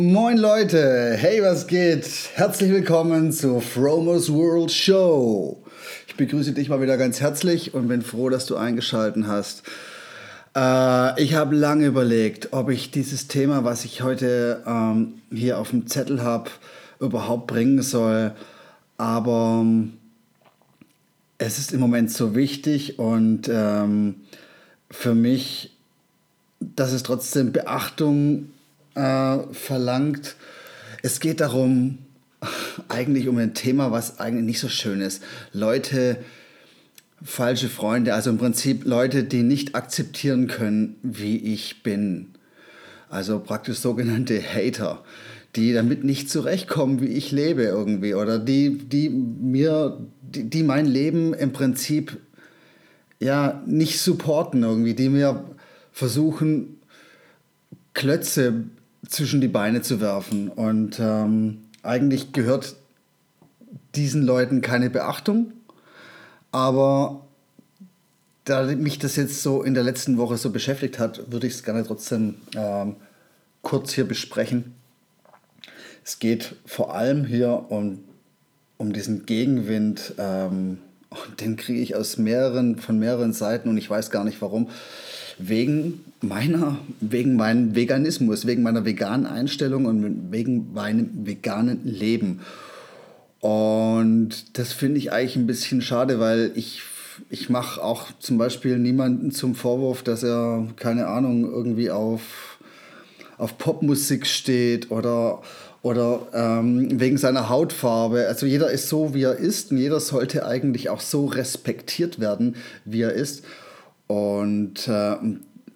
Moin Leute, hey was geht? Herzlich willkommen zur Fromos World Show. Ich begrüße dich mal wieder ganz herzlich und bin froh, dass du eingeschaltet hast. Äh, ich habe lange überlegt, ob ich dieses Thema, was ich heute ähm, hier auf dem Zettel habe, überhaupt bringen soll. Aber ähm, es ist im Moment so wichtig und ähm, für mich, dass es trotzdem Beachtung äh, verlangt. Es geht darum, eigentlich um ein Thema, was eigentlich nicht so schön ist. Leute, falsche Freunde, also im Prinzip Leute, die nicht akzeptieren können, wie ich bin. Also praktisch sogenannte Hater, die damit nicht zurechtkommen, wie ich lebe irgendwie. Oder die, die mir, die, die mein Leben im Prinzip ja nicht supporten irgendwie, die mir versuchen, Klötze zwischen die Beine zu werfen. Und ähm, eigentlich gehört diesen Leuten keine Beachtung. Aber da mich das jetzt so in der letzten Woche so beschäftigt hat, würde ich es gerne trotzdem ähm, kurz hier besprechen. Es geht vor allem hier um, um diesen Gegenwind. Ähm, den kriege ich aus mehreren, von mehreren Seiten und ich weiß gar nicht warum wegen meiner, wegen meinem Veganismus, wegen meiner veganen Einstellung und wegen meinem veganen Leben. Und das finde ich eigentlich ein bisschen schade, weil ich, ich mache auch zum Beispiel niemanden zum Vorwurf, dass er, keine Ahnung, irgendwie auf, auf Popmusik steht oder, oder ähm, wegen seiner Hautfarbe. Also jeder ist so, wie er ist und jeder sollte eigentlich auch so respektiert werden, wie er ist. Und äh,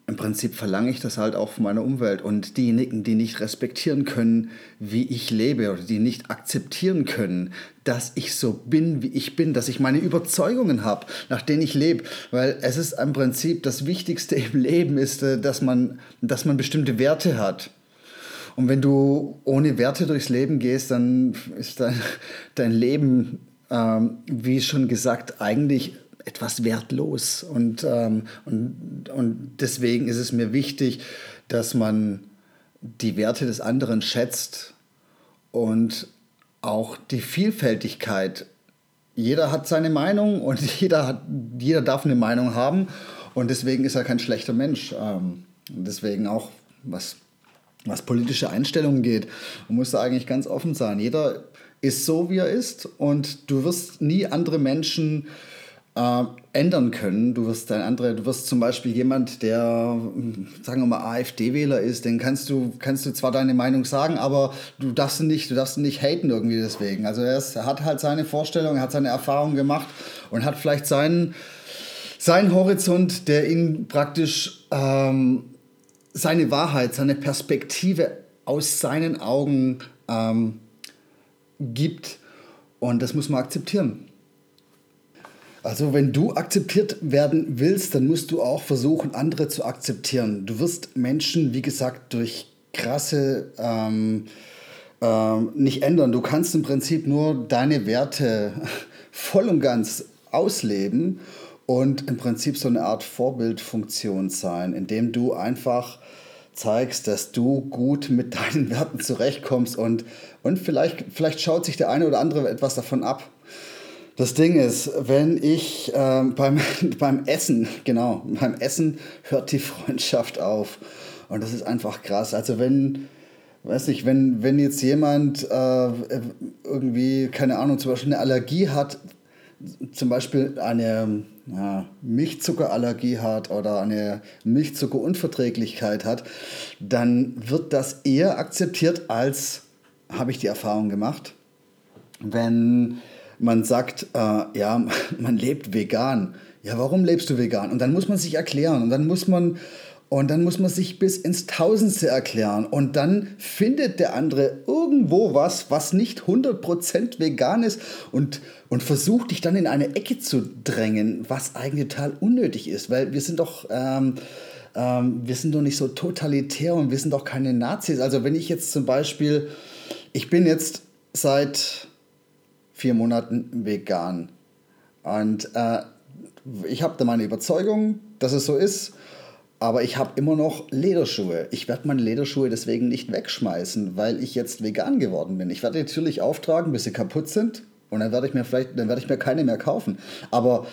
im Prinzip verlange ich das halt auch von meiner Umwelt. Und diejenigen, die nicht respektieren können, wie ich lebe oder die nicht akzeptieren können, dass ich so bin, wie ich bin, dass ich meine Überzeugungen habe, nach denen ich lebe. Weil es ist im Prinzip das Wichtigste im Leben, ist, äh, dass man, dass man bestimmte Werte hat. Und wenn du ohne Werte durchs Leben gehst, dann ist dein, dein Leben, ähm, wie schon gesagt, eigentlich etwas wertlos. Und, ähm, und, und deswegen ist es mir wichtig, dass man die Werte des anderen schätzt und auch die Vielfältigkeit. Jeder hat seine Meinung und jeder, hat, jeder darf eine Meinung haben und deswegen ist er kein schlechter Mensch. Ähm, deswegen auch, was, was politische Einstellungen geht, man muss da eigentlich ganz offen sein. Jeder ist so, wie er ist und du wirst nie andere Menschen äh, ändern können. Du wirst ein andere, du wirst zum Beispiel jemand, der, sagen wir mal, AfD-Wähler ist, den kannst du, kannst du zwar deine Meinung sagen, aber du darfst ihn nicht, du darfst ihn nicht haten irgendwie deswegen. Also er, ist, er hat halt seine Vorstellung, er hat seine Erfahrung gemacht und hat vielleicht seinen, seinen Horizont, der ihn praktisch ähm, seine Wahrheit, seine Perspektive aus seinen Augen ähm, gibt. Und das muss man akzeptieren. Also wenn du akzeptiert werden willst, dann musst du auch versuchen, andere zu akzeptieren. Du wirst Menschen, wie gesagt, durch krasse ähm, ähm, nicht ändern. Du kannst im Prinzip nur deine Werte voll und ganz ausleben und im Prinzip so eine Art Vorbildfunktion sein, indem du einfach zeigst, dass du gut mit deinen Werten zurechtkommst und, und vielleicht, vielleicht schaut sich der eine oder andere etwas davon ab. Das Ding ist, wenn ich äh, beim, beim Essen, genau, beim Essen hört die Freundschaft auf. Und das ist einfach krass. Also wenn, weiß nicht, wenn, wenn jetzt jemand äh, irgendwie, keine Ahnung, zum Beispiel eine Allergie hat, zum Beispiel eine ja, Milchzuckerallergie hat oder eine Milchzuckerunverträglichkeit hat, dann wird das eher akzeptiert als, habe ich die Erfahrung gemacht, wenn man sagt, äh, ja, man lebt vegan. Ja, warum lebst du vegan? Und dann muss man sich erklären und dann muss man Und dann muss man sich bis ins Tausendste erklären. Und dann findet der andere irgendwo was, was nicht 100% vegan ist und, und versucht dich dann in eine Ecke zu drängen, was eigentlich total unnötig ist. Weil wir sind doch... Ähm, ähm, wir sind doch nicht so totalitär und wir sind doch keine Nazis. Also wenn ich jetzt zum Beispiel, ich bin jetzt seit vier Monaten vegan und äh, ich habe da meine Überzeugung, dass es so ist. Aber ich habe immer noch Lederschuhe. Ich werde meine Lederschuhe deswegen nicht wegschmeißen, weil ich jetzt vegan geworden bin. Ich werde natürlich auftragen, bis sie kaputt sind. Und dann werde ich mir vielleicht, dann werde ich mir keine mehr kaufen. Aber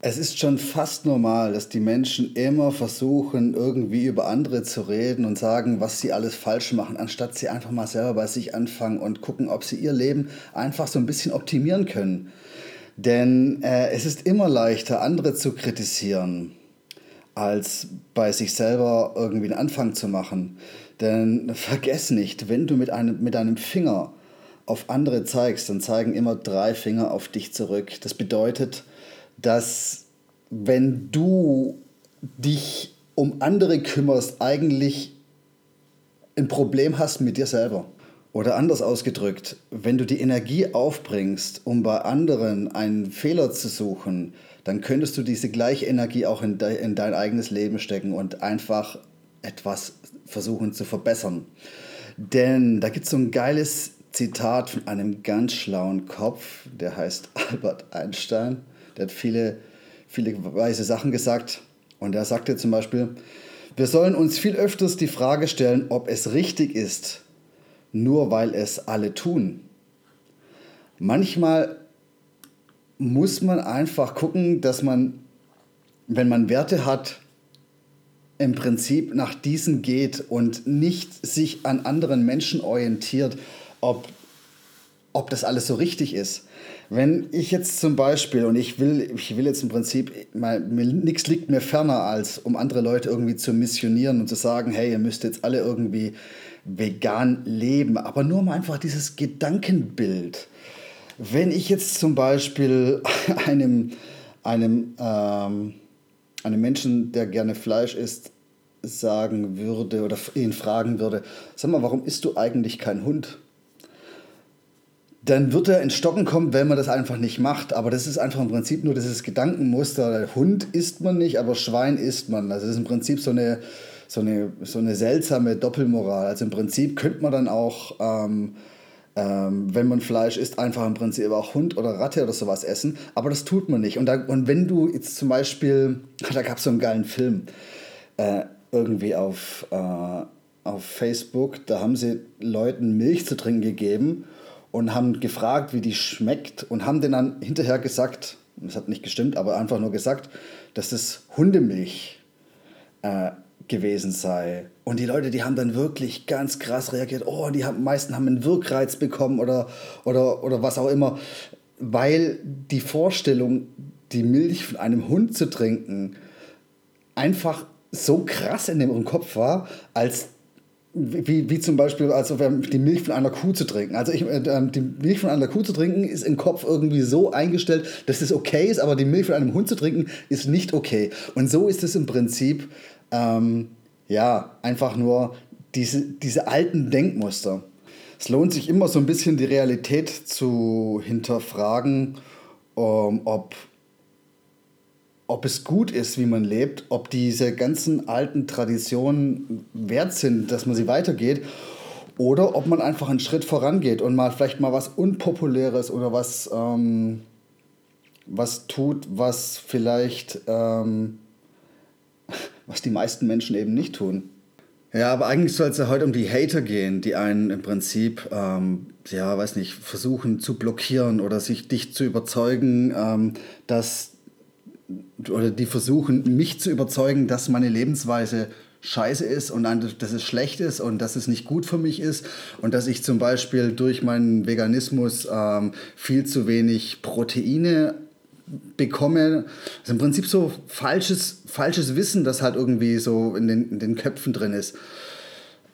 es ist schon fast normal, dass die Menschen immer versuchen, irgendwie über andere zu reden und sagen, was sie alles falsch machen, anstatt sie einfach mal selber bei sich anfangen und gucken, ob sie ihr Leben einfach so ein bisschen optimieren können. Denn äh, es ist immer leichter, andere zu kritisieren als bei sich selber irgendwie einen Anfang zu machen. Denn vergess nicht, wenn du mit einem, mit einem Finger auf andere zeigst, dann zeigen immer drei Finger auf dich zurück. Das bedeutet, dass wenn du dich um andere kümmerst, eigentlich ein Problem hast mit dir selber. Oder anders ausgedrückt, wenn du die Energie aufbringst, um bei anderen einen Fehler zu suchen, dann könntest du diese gleiche Energie auch in, de in dein eigenes Leben stecken und einfach etwas versuchen zu verbessern. Denn da gibt es so ein geiles Zitat von einem ganz schlauen Kopf, der heißt Albert Einstein. Der hat viele, viele weise Sachen gesagt. Und er sagte zum Beispiel, wir sollen uns viel öfters die Frage stellen, ob es richtig ist, nur weil es alle tun. Manchmal muss man einfach gucken, dass man, wenn man Werte hat, im Prinzip nach diesen geht und nicht sich an anderen Menschen orientiert, ob, ob das alles so richtig ist. Wenn ich jetzt zum Beispiel, und ich will, ich will jetzt im Prinzip, nichts liegt mir ferner, als um andere Leute irgendwie zu missionieren und zu sagen, hey, ihr müsst jetzt alle irgendwie vegan leben, aber nur mal einfach dieses Gedankenbild. Wenn ich jetzt zum Beispiel einem, einem, ähm, einem Menschen, der gerne Fleisch isst, sagen würde oder ihn fragen würde, sag mal, warum isst du eigentlich kein Hund? Dann wird er in Stocken kommen, wenn man das einfach nicht macht. Aber das ist einfach im Prinzip nur dieses Gedankenmuster. Hund isst man nicht, aber Schwein isst man. Also das ist im Prinzip so eine, so eine, so eine seltsame Doppelmoral. Also im Prinzip könnte man dann auch, ähm, ähm, wenn man Fleisch isst, einfach im Prinzip auch Hund oder Ratte oder sowas essen. Aber das tut man nicht. Und, da, und wenn du jetzt zum Beispiel, da gab es so einen geilen Film, äh, irgendwie auf, äh, auf Facebook, da haben sie Leuten Milch zu trinken gegeben und haben gefragt, wie die schmeckt und haben denen dann hinterher gesagt, das hat nicht gestimmt, aber einfach nur gesagt, dass das Hundemilch äh, gewesen sei. Und die Leute, die haben dann wirklich ganz krass reagiert. Oh, die haben, meisten haben einen Wirkreiz bekommen oder, oder, oder was auch immer. Weil die Vorstellung, die Milch von einem Hund zu trinken, einfach so krass in ihrem Kopf war, als wie, wie zum Beispiel, also die Milch von einer Kuh zu trinken. Also ich, äh, die Milch von einer Kuh zu trinken ist im Kopf irgendwie so eingestellt, dass es okay ist, aber die Milch von einem Hund zu trinken ist nicht okay. Und so ist es im Prinzip ähm, ja, einfach nur diese, diese alten Denkmuster. Es lohnt sich immer so ein bisschen die Realität zu hinterfragen, um, ob, ob es gut ist, wie man lebt, ob diese ganzen alten Traditionen wert sind, dass man sie weitergeht oder ob man einfach einen Schritt vorangeht und mal vielleicht mal was Unpopuläres oder was, ähm, was tut, was vielleicht ähm, was die meisten Menschen eben nicht tun. Ja, aber eigentlich soll es ja heute um die Hater gehen, die einen im Prinzip, ähm, ja, weiß nicht, versuchen zu blockieren oder sich dich zu überzeugen, ähm, dass, oder die versuchen, mich zu überzeugen, dass meine Lebensweise scheiße ist und dass es schlecht ist und dass es nicht gut für mich ist und dass ich zum Beispiel durch meinen Veganismus ähm, viel zu wenig Proteine bekomme. Das ist im Prinzip so falsches, falsches Wissen, das halt irgendwie so in den, in den Köpfen drin ist.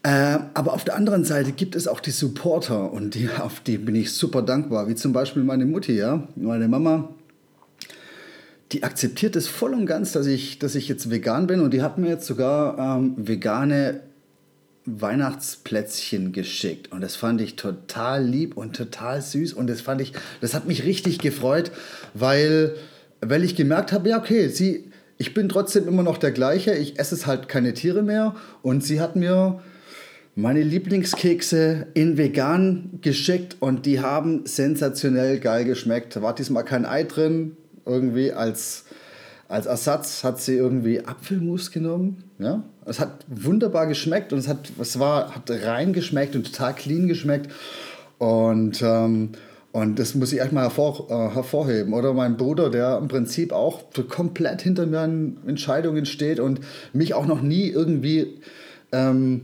Äh, aber auf der anderen Seite gibt es auch die Supporter und die, auf die bin ich super dankbar, wie zum Beispiel meine Mutti, ja, meine Mama. Die akzeptiert es voll und ganz, dass ich, dass ich jetzt vegan bin. Und die hat mir jetzt sogar ähm, vegane Weihnachtsplätzchen geschickt. Und das fand ich total lieb und total süß. Und das fand ich, das hat mich richtig gefreut, weil, weil ich gemerkt habe, ja okay, sie, ich bin trotzdem immer noch der gleiche, ich esse es halt keine Tiere mehr. Und sie hat mir meine Lieblingskekse in vegan geschickt. Und die haben sensationell geil geschmeckt. Da war diesmal kein Ei drin, irgendwie als, als Ersatz hat sie irgendwie Apfelmus genommen. Ja? Es hat wunderbar geschmeckt und es, hat, es war, hat rein geschmeckt und total clean geschmeckt. Und, ähm, und das muss ich echt mal hervor, äh, hervorheben. Oder mein Bruder, der im Prinzip auch komplett hinter meinen Entscheidungen steht und mich auch noch nie irgendwie ähm,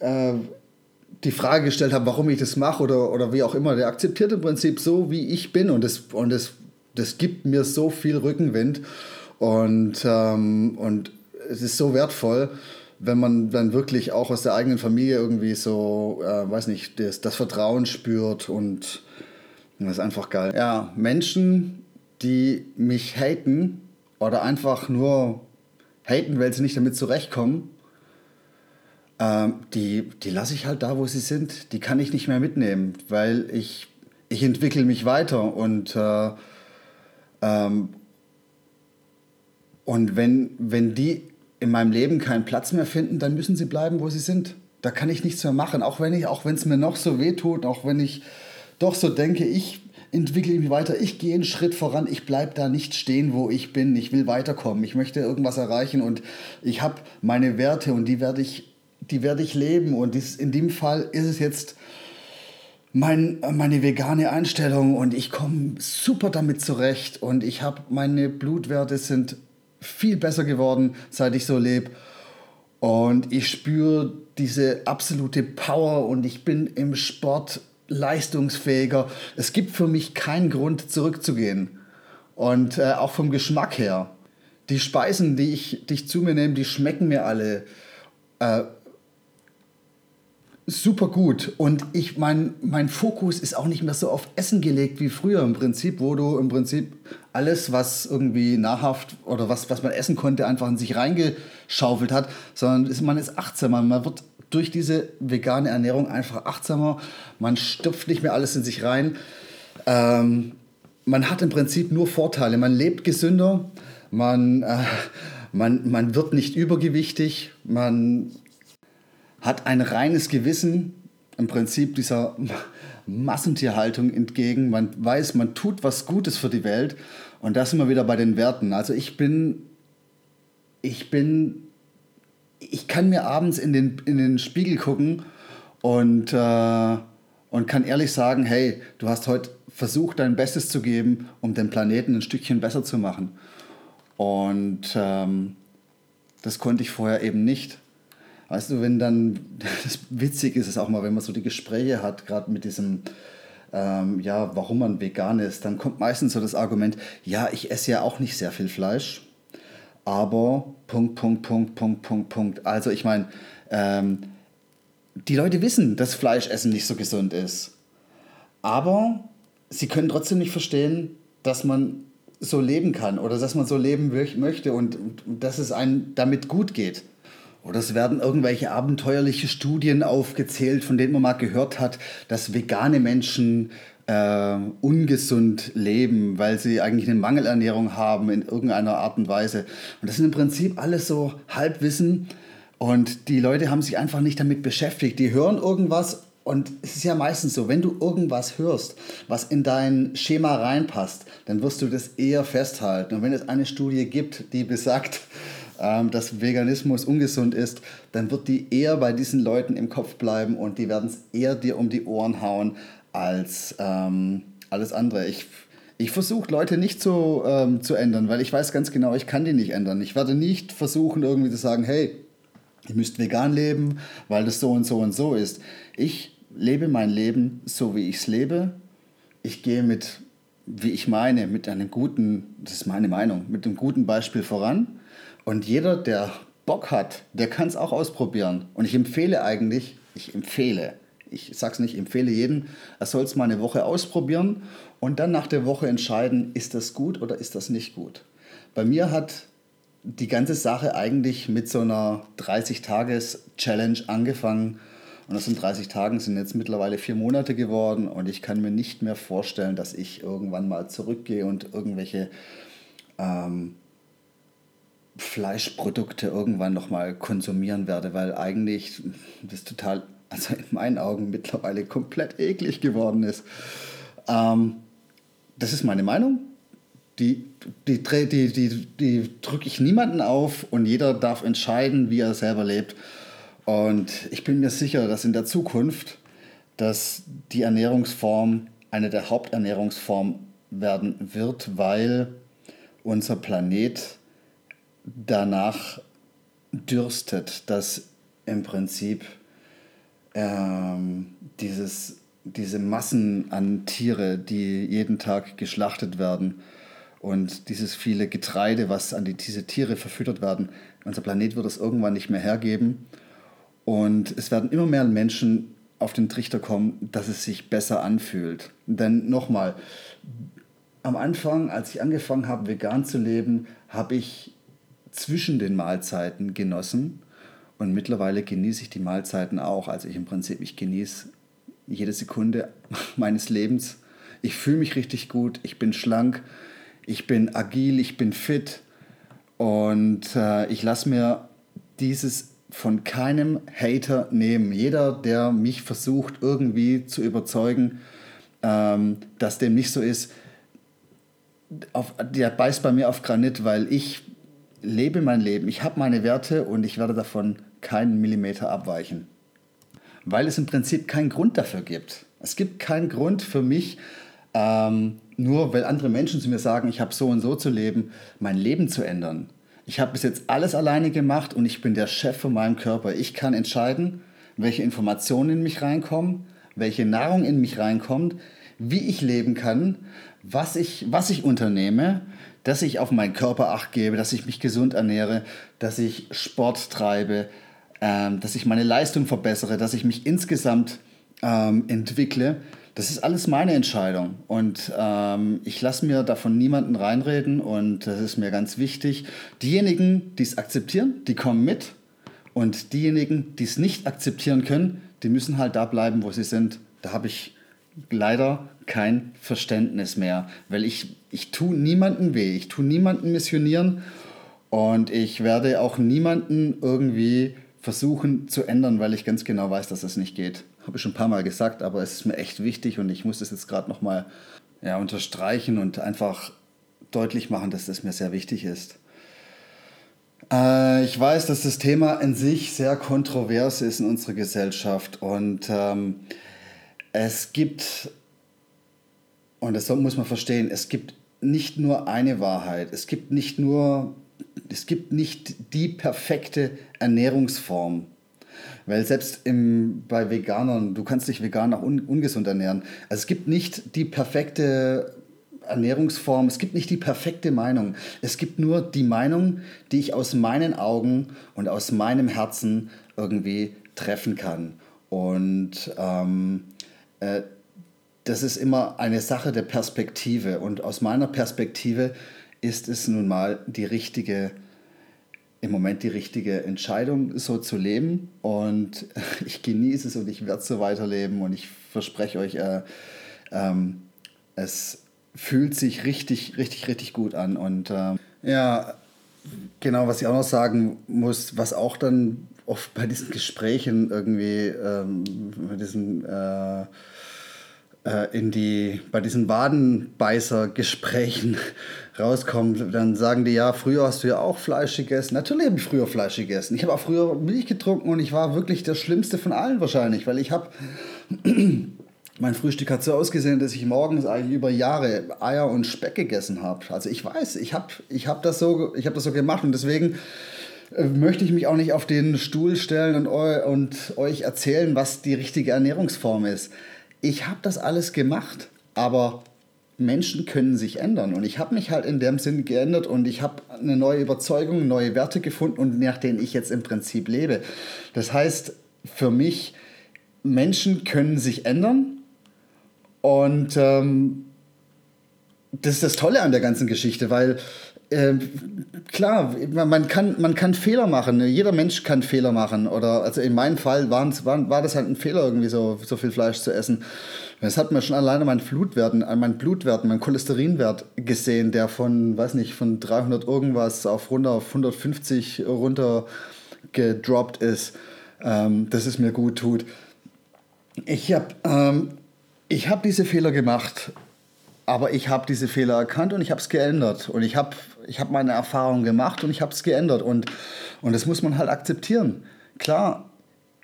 äh, die Frage gestellt hat, warum ich das mache oder, oder wie auch immer. Der akzeptiert im Prinzip so, wie ich bin und das, und das, das gibt mir so viel Rückenwind. Und, ähm, und es ist so wertvoll, wenn man dann wirklich auch aus der eigenen Familie irgendwie so, äh, weiß nicht, das, das Vertrauen spürt und das ist einfach geil. Ja, Menschen, die mich haten oder einfach nur haten, weil sie nicht damit zurechtkommen, ähm, die, die lasse ich halt da, wo sie sind. Die kann ich nicht mehr mitnehmen, weil ich, ich entwickle mich weiter und äh, ähm, und wenn, wenn die in meinem Leben keinen Platz mehr finden, dann müssen sie bleiben, wo sie sind. Da kann ich nichts mehr machen, auch wenn ich, auch wenn es mir noch so weh tut, auch wenn ich doch so denke, ich entwickle mich weiter, ich gehe einen Schritt voran, ich bleibe da nicht stehen, wo ich bin, ich will weiterkommen, ich möchte irgendwas erreichen und ich habe meine Werte und die werde ich, die ich leben. Und dies, in dem Fall ist es jetzt mein, meine vegane Einstellung und ich komme super damit zurecht und ich habe meine Blutwerte sind viel besser geworden, seit ich so lebe. Und ich spüre diese absolute Power und ich bin im Sport leistungsfähiger. Es gibt für mich keinen Grund zurückzugehen. Und äh, auch vom Geschmack her. Die Speisen, die ich, die ich zu mir nehme, die schmecken mir alle. Äh, super gut. Und ich, mein, mein Fokus ist auch nicht mehr so auf Essen gelegt wie früher im Prinzip, wo du im Prinzip alles, was irgendwie nahrhaft oder was, was man essen konnte, einfach in sich reingeschaufelt hat, sondern ist, man ist achtsamer. Man wird durch diese vegane Ernährung einfach achtsamer. Man stopft nicht mehr alles in sich rein. Ähm, man hat im Prinzip nur Vorteile. Man lebt gesünder, man, äh, man, man wird nicht übergewichtig, man hat ein reines Gewissen, im Prinzip dieser Massentierhaltung entgegen. Man weiß, man tut was Gutes für die Welt. Und da sind wir wieder bei den Werten. Also ich bin, ich bin, ich kann mir abends in den, in den Spiegel gucken und, äh, und kann ehrlich sagen, hey, du hast heute versucht, dein Bestes zu geben, um den Planeten ein Stückchen besser zu machen. Und ähm, das konnte ich vorher eben nicht. Weißt du, wenn dann, witzig ist es auch mal, wenn man so die Gespräche hat, gerade mit diesem, ähm, ja, warum man vegan ist, dann kommt meistens so das Argument, ja, ich esse ja auch nicht sehr viel Fleisch, aber Punkt, Punkt, Punkt, Punkt, Punkt, Punkt. Also ich meine, ähm, die Leute wissen, dass Fleischessen nicht so gesund ist, aber sie können trotzdem nicht verstehen, dass man so leben kann oder dass man so leben möchte und, und dass es einem damit gut geht. Oder es werden irgendwelche abenteuerliche Studien aufgezählt, von denen man mal gehört hat, dass vegane Menschen äh, ungesund leben, weil sie eigentlich eine Mangelernährung haben in irgendeiner Art und Weise. Und das sind im Prinzip alles so Halbwissen. Und die Leute haben sich einfach nicht damit beschäftigt. Die hören irgendwas und es ist ja meistens so, wenn du irgendwas hörst, was in dein Schema reinpasst, dann wirst du das eher festhalten. Und wenn es eine Studie gibt, die besagt, ähm, dass Veganismus ungesund ist, dann wird die eher bei diesen Leuten im Kopf bleiben und die werden es eher dir um die Ohren hauen als ähm, alles andere. Ich, ich versuche Leute nicht so ähm, zu ändern, weil ich weiß ganz genau, ich kann die nicht ändern. Ich werde nicht versuchen, irgendwie zu sagen, hey, ihr müsst vegan leben, weil das so und so und so ist. Ich lebe mein Leben so, wie ich es lebe. Ich gehe mit, wie ich meine, mit einem guten, das ist meine Meinung, mit einem guten Beispiel voran. Und jeder, der Bock hat, der kann es auch ausprobieren. Und ich empfehle eigentlich, ich empfehle, ich sage es nicht, empfehle jeden, er soll es mal eine Woche ausprobieren und dann nach der Woche entscheiden, ist das gut oder ist das nicht gut. Bei mir hat die ganze Sache eigentlich mit so einer 30-Tages-Challenge angefangen. Und aus den 30 Tagen sind jetzt mittlerweile vier Monate geworden und ich kann mir nicht mehr vorstellen, dass ich irgendwann mal zurückgehe und irgendwelche ähm, Fleischprodukte irgendwann nochmal konsumieren werde, weil eigentlich das total, also in meinen Augen mittlerweile komplett eklig geworden ist. Ähm, das ist meine Meinung. Die, die, die, die, die drücke ich niemanden auf und jeder darf entscheiden, wie er selber lebt. Und ich bin mir sicher, dass in der Zukunft, dass die Ernährungsform eine der Haupternährungsformen werden wird, weil unser Planet danach dürstet, dass im Prinzip ähm, dieses, diese Massen an Tiere, die jeden Tag geschlachtet werden und dieses viele Getreide, was an die, diese Tiere verfüttert werden, unser Planet wird es irgendwann nicht mehr hergeben. Und es werden immer mehr Menschen auf den Trichter kommen, dass es sich besser anfühlt. Denn nochmal, am Anfang, als ich angefangen habe, vegan zu leben, habe ich zwischen den Mahlzeiten genossen. Und mittlerweile genieße ich die Mahlzeiten auch. Also ich im Prinzip, ich genieße jede Sekunde meines Lebens. Ich fühle mich richtig gut, ich bin schlank, ich bin agil, ich bin fit und äh, ich lasse mir dieses von keinem Hater nehmen. Jeder, der mich versucht irgendwie zu überzeugen, ähm, dass dem nicht so ist, auf, der beißt bei mir auf Granit, weil ich lebe mein Leben, ich habe meine Werte und ich werde davon keinen Millimeter abweichen. Weil es im Prinzip keinen Grund dafür gibt. Es gibt keinen Grund für mich, ähm, nur weil andere Menschen zu mir sagen, ich habe so und so zu leben, mein Leben zu ändern. Ich habe bis jetzt alles alleine gemacht und ich bin der Chef von meinem Körper. Ich kann entscheiden, welche Informationen in mich reinkommen, welche Nahrung in mich reinkommt, wie ich leben kann, was ich, was ich unternehme, dass ich auf meinen Körper acht gebe, dass ich mich gesund ernähre, dass ich Sport treibe, ähm, dass ich meine Leistung verbessere, dass ich mich insgesamt ähm, entwickle. Das ist alles meine Entscheidung und ähm, ich lasse mir davon niemanden reinreden und das ist mir ganz wichtig. Diejenigen, die es akzeptieren, die kommen mit und diejenigen, die es nicht akzeptieren können, die müssen halt da bleiben, wo sie sind. Da habe ich leider kein Verständnis mehr, weil ich, ich tue niemanden weh, ich tue niemanden missionieren und ich werde auch niemanden irgendwie versuchen zu ändern, weil ich ganz genau weiß, dass das nicht geht. Habe ich schon ein paar Mal gesagt, aber es ist mir echt wichtig und ich muss das jetzt gerade nochmal ja, unterstreichen und einfach deutlich machen, dass das mir sehr wichtig ist. Äh, ich weiß, dass das Thema in sich sehr kontrovers ist in unserer Gesellschaft und ähm, es gibt, und das muss man verstehen, es gibt nicht nur eine Wahrheit, es gibt nicht nur, es gibt nicht die perfekte Ernährungsform. Weil selbst im, bei Veganern, du kannst dich vegan auch un, ungesund ernähren. Also es gibt nicht die perfekte Ernährungsform, es gibt nicht die perfekte Meinung. Es gibt nur die Meinung, die ich aus meinen Augen und aus meinem Herzen irgendwie treffen kann. Und ähm, äh, das ist immer eine Sache der Perspektive. Und aus meiner Perspektive ist es nun mal die richtige, im Moment die richtige Entscheidung, so zu leben. Und ich genieße es und ich werde so weiterleben. Und ich verspreche euch, äh, ähm, es fühlt sich richtig, richtig, richtig gut an. Und äh, ja, genau, was ich auch noch sagen muss, was auch dann oft bei diesen Gesprächen irgendwie, ähm, bei diesen äh, in die, bei diesen Wadenbeißer-Gesprächen rauskommt, dann sagen die, ja, früher hast du ja auch Fleisch gegessen. Natürlich habe ich früher Fleisch gegessen. Ich habe auch früher Milch getrunken und ich war wirklich der Schlimmste von allen wahrscheinlich, weil ich habe... mein Frühstück hat so ausgesehen, dass ich morgens eigentlich über Jahre Eier und Speck gegessen habe. Also ich weiß, ich habe ich hab das, so, hab das so gemacht und deswegen äh, möchte ich mich auch nicht auf den Stuhl stellen und, und euch erzählen, was die richtige Ernährungsform ist ich habe das alles gemacht, aber Menschen können sich ändern. Und ich habe mich halt in dem Sinn geändert und ich habe eine neue Überzeugung, neue Werte gefunden und nach denen ich jetzt im Prinzip lebe. Das heißt, für mich Menschen können sich ändern und ähm, das ist das Tolle an der ganzen Geschichte, weil äh, klar, man kann, man kann Fehler machen. Jeder Mensch kann Fehler machen. Oder also in meinem Fall waren, war das halt ein Fehler, irgendwie so, so viel Fleisch zu essen. Das hat mir schon alleine meinen Blutwerten, an meinen Blutwerten, meinen Cholesterinwert gesehen, der von, weiß nicht, von 300 irgendwas auf runter auf 150 runter gedroppt ist, ähm, dass es mir gut tut. Ich habe ähm, hab diese Fehler gemacht aber ich habe diese Fehler erkannt und ich habe es geändert. Und ich habe ich hab meine Erfahrungen gemacht und ich habe es geändert. Und, und das muss man halt akzeptieren. Klar,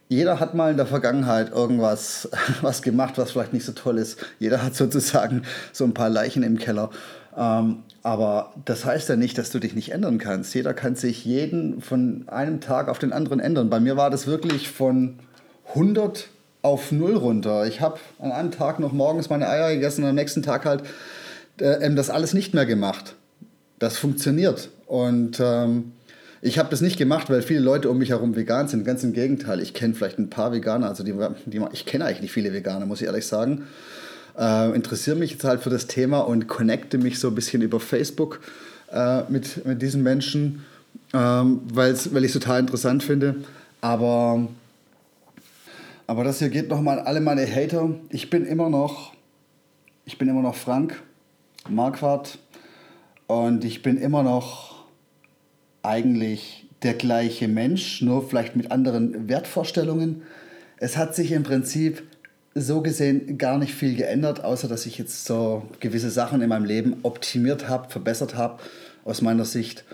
jeder hat mal in der Vergangenheit irgendwas was gemacht, was vielleicht nicht so toll ist. Jeder hat sozusagen so ein paar Leichen im Keller. Ähm, aber das heißt ja nicht, dass du dich nicht ändern kannst. Jeder kann sich jeden von einem Tag auf den anderen ändern. Bei mir war das wirklich von 100 auf null runter. Ich habe an einem Tag noch morgens meine Eier gegessen und am nächsten Tag halt äh, das alles nicht mehr gemacht. Das funktioniert. Und ähm, ich habe das nicht gemacht, weil viele Leute um mich herum vegan sind. Ganz im Gegenteil. Ich kenne vielleicht ein paar Veganer. Also die, die, ich kenne eigentlich nicht viele Veganer, muss ich ehrlich sagen. Äh, interessiere mich jetzt halt für das Thema und connecte mich so ein bisschen über Facebook äh, mit, mit diesen Menschen, ähm, weil ich es total interessant finde. Aber aber das hier geht nochmal an alle meine Hater. Ich bin immer noch, ich bin immer noch Frank Marquardt und ich bin immer noch eigentlich der gleiche Mensch, nur vielleicht mit anderen Wertvorstellungen. Es hat sich im Prinzip so gesehen gar nicht viel geändert, außer dass ich jetzt so gewisse Sachen in meinem Leben optimiert habe, verbessert habe aus meiner Sicht.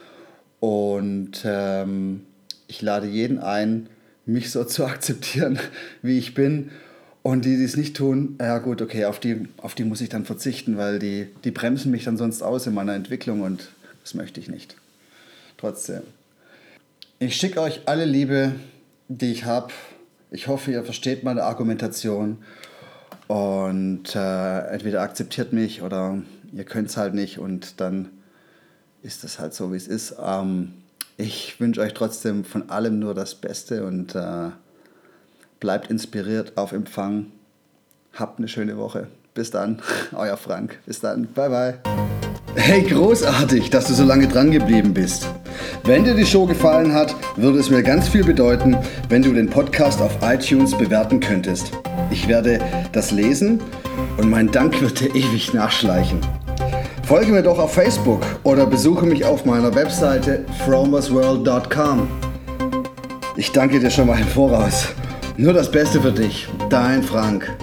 Und ähm, ich lade jeden ein, mich so zu akzeptieren, wie ich bin. Und die, die es nicht tun, ja gut, okay, auf die, auf die muss ich dann verzichten, weil die, die bremsen mich dann sonst aus in meiner Entwicklung und das möchte ich nicht. Trotzdem. Ich schicke euch alle Liebe, die ich habe. Ich hoffe, ihr versteht meine Argumentation und äh, entweder akzeptiert mich oder ihr könnt es halt nicht und dann ist das halt so, wie es ist. Ähm, ich wünsche euch trotzdem von allem nur das Beste und äh, bleibt inspiriert auf Empfang. Habt eine schöne Woche. Bis dann, euer Frank. Bis dann. Bye, bye. Hey, großartig, dass du so lange dran geblieben bist. Wenn dir die Show gefallen hat, würde es mir ganz viel bedeuten, wenn du den Podcast auf iTunes bewerten könntest. Ich werde das lesen und mein Dank wird dir ewig nachschleichen. Folge mir doch auf Facebook oder besuche mich auf meiner Webseite fromersworld.com. Ich danke dir schon mal im Voraus. Nur das Beste für dich, dein Frank.